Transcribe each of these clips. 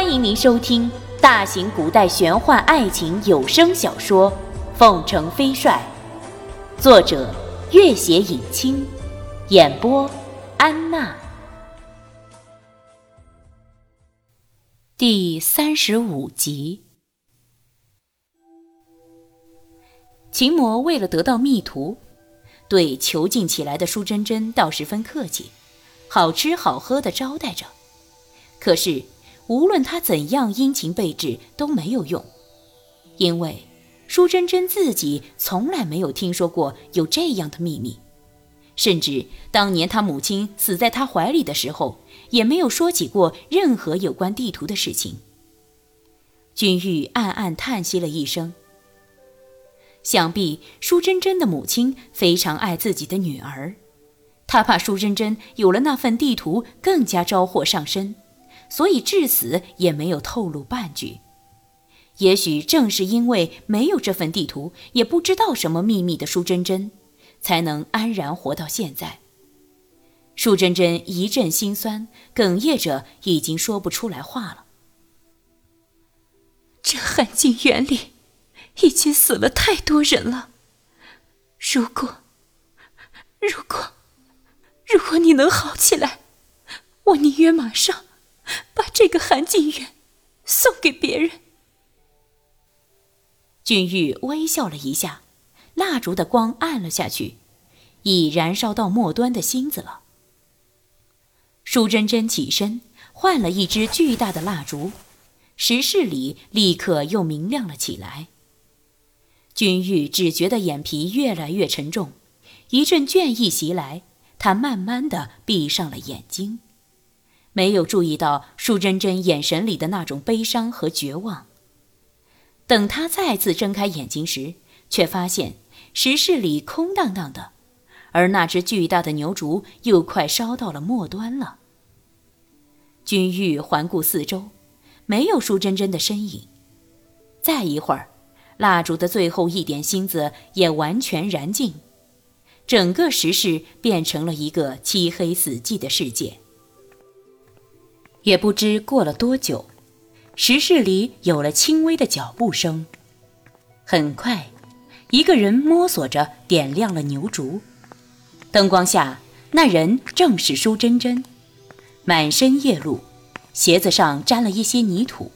欢迎您收听大型古代玄幻爱情有声小说《凤城飞帅》，作者：月写影清，演播：安娜。第三十五集，秦魔为了得到密图，对囚禁起来的舒珍珍倒十分客气，好吃好喝的招待着。可是。无论他怎样殷勤备至都没有用，因为舒珍珍自己从来没有听说过有这样的秘密，甚至当年他母亲死在他怀里的时候，也没有说起过任何有关地图的事情。君玉暗暗叹息了一声，想必舒珍珍的母亲非常爱自己的女儿，他怕舒珍珍有了那份地图更加招祸上身。所以至死也没有透露半句。也许正是因为没有这份地图，也不知道什么秘密的舒珍珍，才能安然活到现在。舒珍珍一阵心酸，哽咽着，已经说不出来话了。这汉景园里，已经死了太多人了。如果，如果，如果你能好起来，我宁愿马上。这个韩静远送给别人。君玉微笑了一下，蜡烛的光暗了下去，已燃烧到末端的芯子了。舒珍珍起身，换了一支巨大的蜡烛，石室里立刻又明亮了起来。君玉只觉得眼皮越来越沉重，一阵倦意袭来，他慢慢的闭上了眼睛。没有注意到舒珍珍眼神里的那种悲伤和绝望。等他再次睁开眼睛时，却发现石室里空荡荡的，而那只巨大的牛竹又快烧到了末端了。君玉环顾四周，没有舒珍珍的身影。再一会儿，蜡烛的最后一点芯子也完全燃尽，整个石室变成了一个漆黑死寂的世界。也不知过了多久，石室里有了轻微的脚步声。很快，一个人摸索着点亮了牛烛。灯光下，那人正是舒珍珍，满身夜露，鞋子上沾了一些泥土，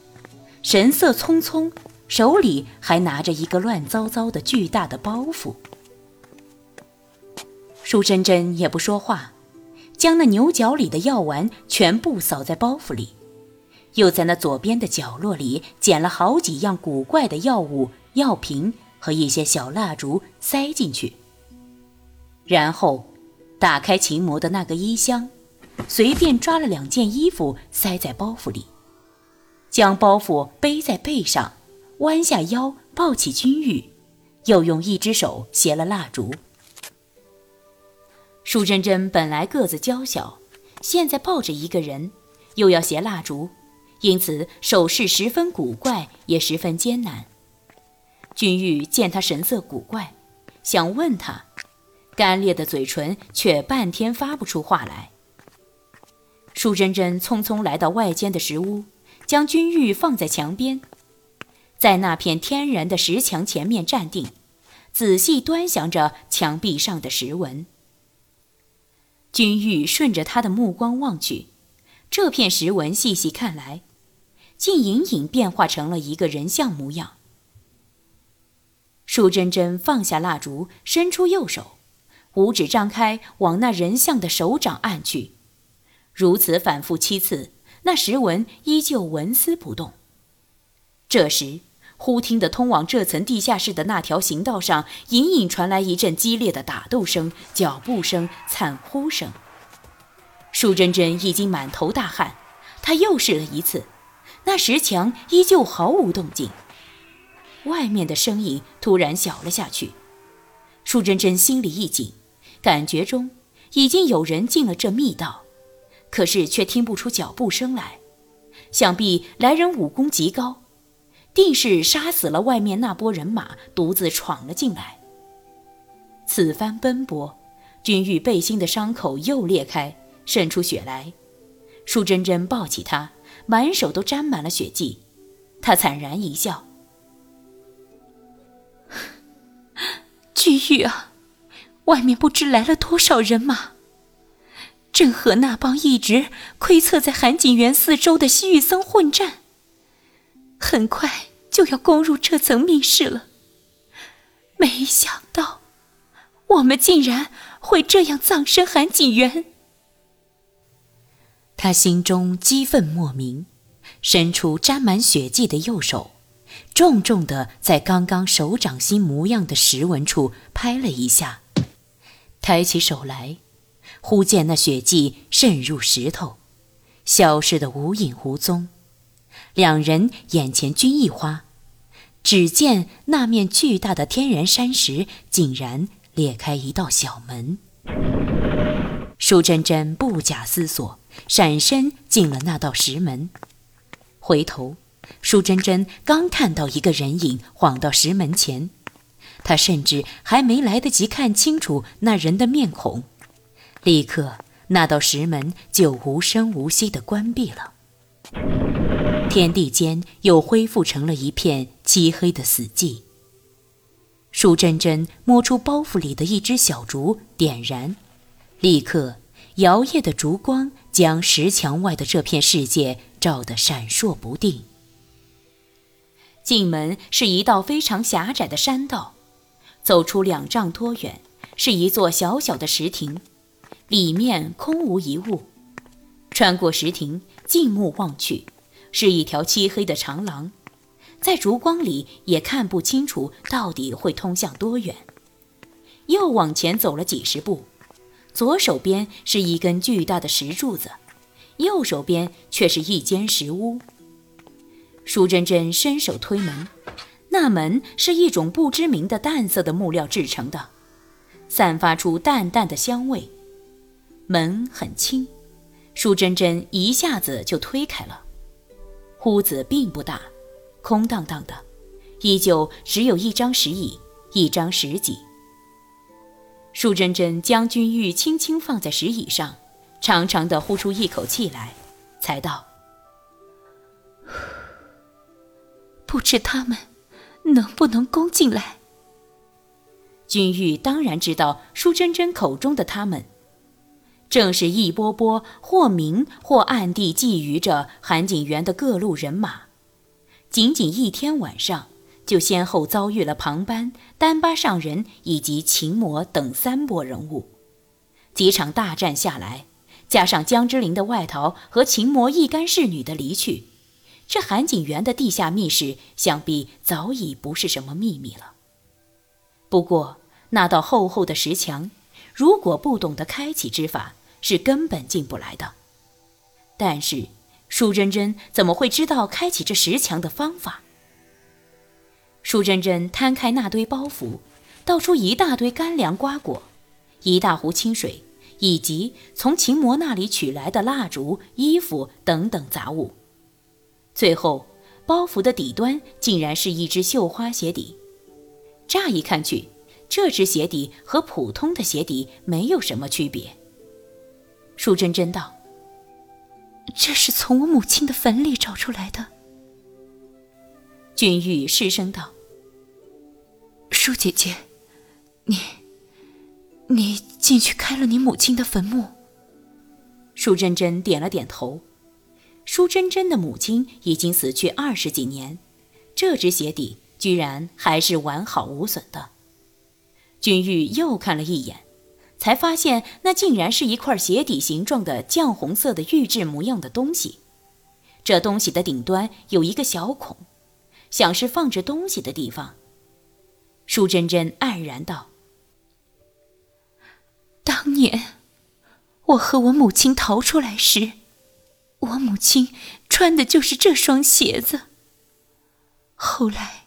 神色匆匆，手里还拿着一个乱糟糟的巨大的包袱。舒珍珍也不说话。将那牛角里的药丸全部扫在包袱里，又在那左边的角落里捡了好几样古怪的药物、药瓶和一些小蜡烛塞进去。然后，打开秦魔的那个衣箱，随便抓了两件衣服塞在包袱里，将包袱背在背上，弯下腰抱起君玉，又用一只手携了蜡烛。舒珍珍本来个子娇小，现在抱着一个人，又要携蜡烛，因此手势十分古怪，也十分艰难。君玉见他神色古怪，想问他，干裂的嘴唇却半天发不出话来。舒珍珍匆匆来到外间的石屋，将君玉放在墙边，在那片天然的石墙前面站定，仔细端详着墙壁上的石纹。君玉顺着他的目光望去，这片石纹细细看来，竟隐隐变化成了一个人像模样。舒珍珍放下蜡烛，伸出右手，五指张开，往那人像的手掌按去。如此反复七次，那石纹依旧纹丝不动。这时，忽听得通往这层地下室的那条行道上，隐隐传来一阵激烈的打斗声、脚步声、惨呼声。舒珍珍已经满头大汗，她又试了一次，那石墙依旧毫无动静。外面的声音突然小了下去，舒珍珍心里一紧，感觉中已经有人进了这密道，可是却听不出脚步声来，想必来人武功极高。定是杀死了外面那波人马，独自闯了进来。此番奔波，君玉背心的伤口又裂开，渗出血来。舒珍珍抱起他，满手都沾满了血迹。他惨然一笑：“君玉啊，外面不知来了多少人马，正和那帮一直窥测在韩景园四周的西域僧混战，很快就要攻入这层密室了。没想到，我们竟然会这样葬身韩景园。”他心中激愤莫名，伸出沾满血迹的右手，重重的在刚刚手掌心模样的石纹处拍了一下，抬起手来，忽见那血迹渗入石头，消失的无影无踪。两人眼前均一花，只见那面巨大的天然山石竟然裂开一道小门。舒珍珍不假思索。闪身进了那道石门，回头，舒珍珍刚看到一个人影晃到石门前，她甚至还没来得及看清楚那人的面孔，立刻那道石门就无声无息地关闭了，天地间又恢复成了一片漆黑的死寂。舒珍珍摸出包袱里的一支小烛，点燃，立刻。摇曳的烛光将石墙外的这片世界照得闪烁不定。进门是一道非常狭窄的山道，走出两丈多远，是一座小小的石亭，里面空无一物。穿过石亭，近目望去，是一条漆黑的长廊，在烛光里也看不清楚到底会通向多远。又往前走了几十步。左手边是一根巨大的石柱子，右手边却是一间石屋。舒珍珍伸手推门，那门是一种不知名的淡色的木料制成的，散发出淡淡的香味。门很轻，舒珍珍一下子就推开了。屋子并不大，空荡荡的，依旧只有一张石椅，一张石几。舒珍珍将君玉轻轻放在石椅上，长长的呼出一口气来，才道：“ 不知他们能不能攻进来？”君玉当然知道舒珍珍口中的他们，正是一波波或明或暗地觊觎着韩景园的各路人马。仅仅一天晚上。就先后遭遇了庞班、丹巴上人以及秦魔等三波人物，几场大战下来，加上江之琳的外逃和秦魔一干侍女的离去，这韩景园的地下密室想必早已不是什么秘密了。不过那道厚厚的石墙，如果不懂得开启之法，是根本进不来的。但是舒珍珍怎么会知道开启这石墙的方法？舒珍珍摊开那堆包袱，倒出一大堆干粮瓜果，一大壶清水，以及从秦魔那里取来的蜡烛、衣服等等杂物。最后，包袱的底端竟然是一只绣花鞋底。乍一看去，这只鞋底和普通的鞋底没有什么区别。舒珍珍道：“这是从我母亲的坟里找出来的。”君玉失声道：“舒姐姐，你，你进去开了你母亲的坟墓。”舒珍珍点了点头。舒珍珍的母亲已经死去二十几年，这只鞋底居然还是完好无损的。君玉又看了一眼，才发现那竟然是一块鞋底形状的绛红色的玉质模样的东西。这东西的顶端有一个小孔。像是放着东西的地方。舒珍珍黯然道：“当年我和我母亲逃出来时，我母亲穿的就是这双鞋子。后来，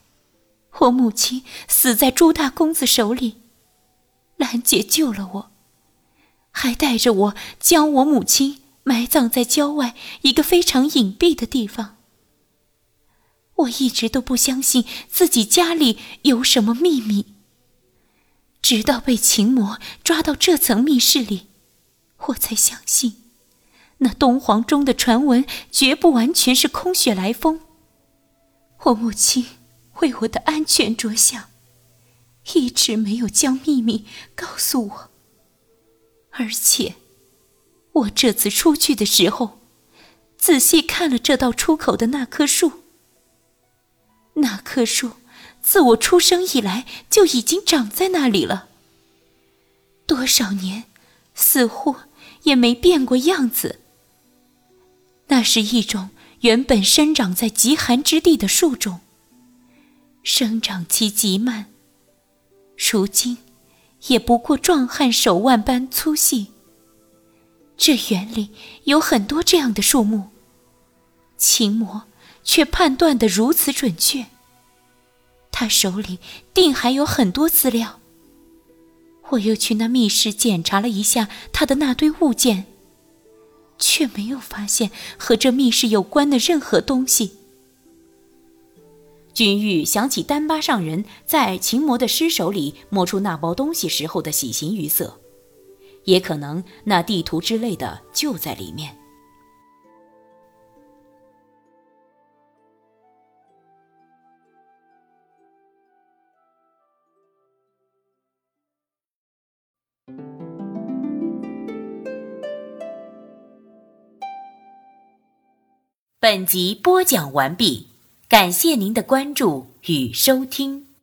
我母亲死在朱大公子手里，兰姐救了我，还带着我将我母亲埋葬在郊外一个非常隐蔽的地方。”我一直都不相信自己家里有什么秘密，直到被秦魔抓到这层密室里，我才相信那东皇钟的传闻绝不完全是空穴来风。我母亲为我的安全着想，一直没有将秘密告诉我。而且，我这次出去的时候，仔细看了这道出口的那棵树。那棵树自我出生以来就已经长在那里了，多少年，似乎也没变过样子。那是一种原本生长在极寒之地的树种，生长期极慢，如今也不过壮汉手腕般粗细。这园里有很多这样的树木，秦魔却判断得如此准确。他手里定还有很多资料。我又去那密室检查了一下他的那堆物件。却没有发现和这密室有关的任何东西。君玉想起丹巴上人在秦魔的尸首里摸出那包东西时候的喜形于色，也可能那地图之类的就在里面。本集播讲完毕，感谢您的关注与收听。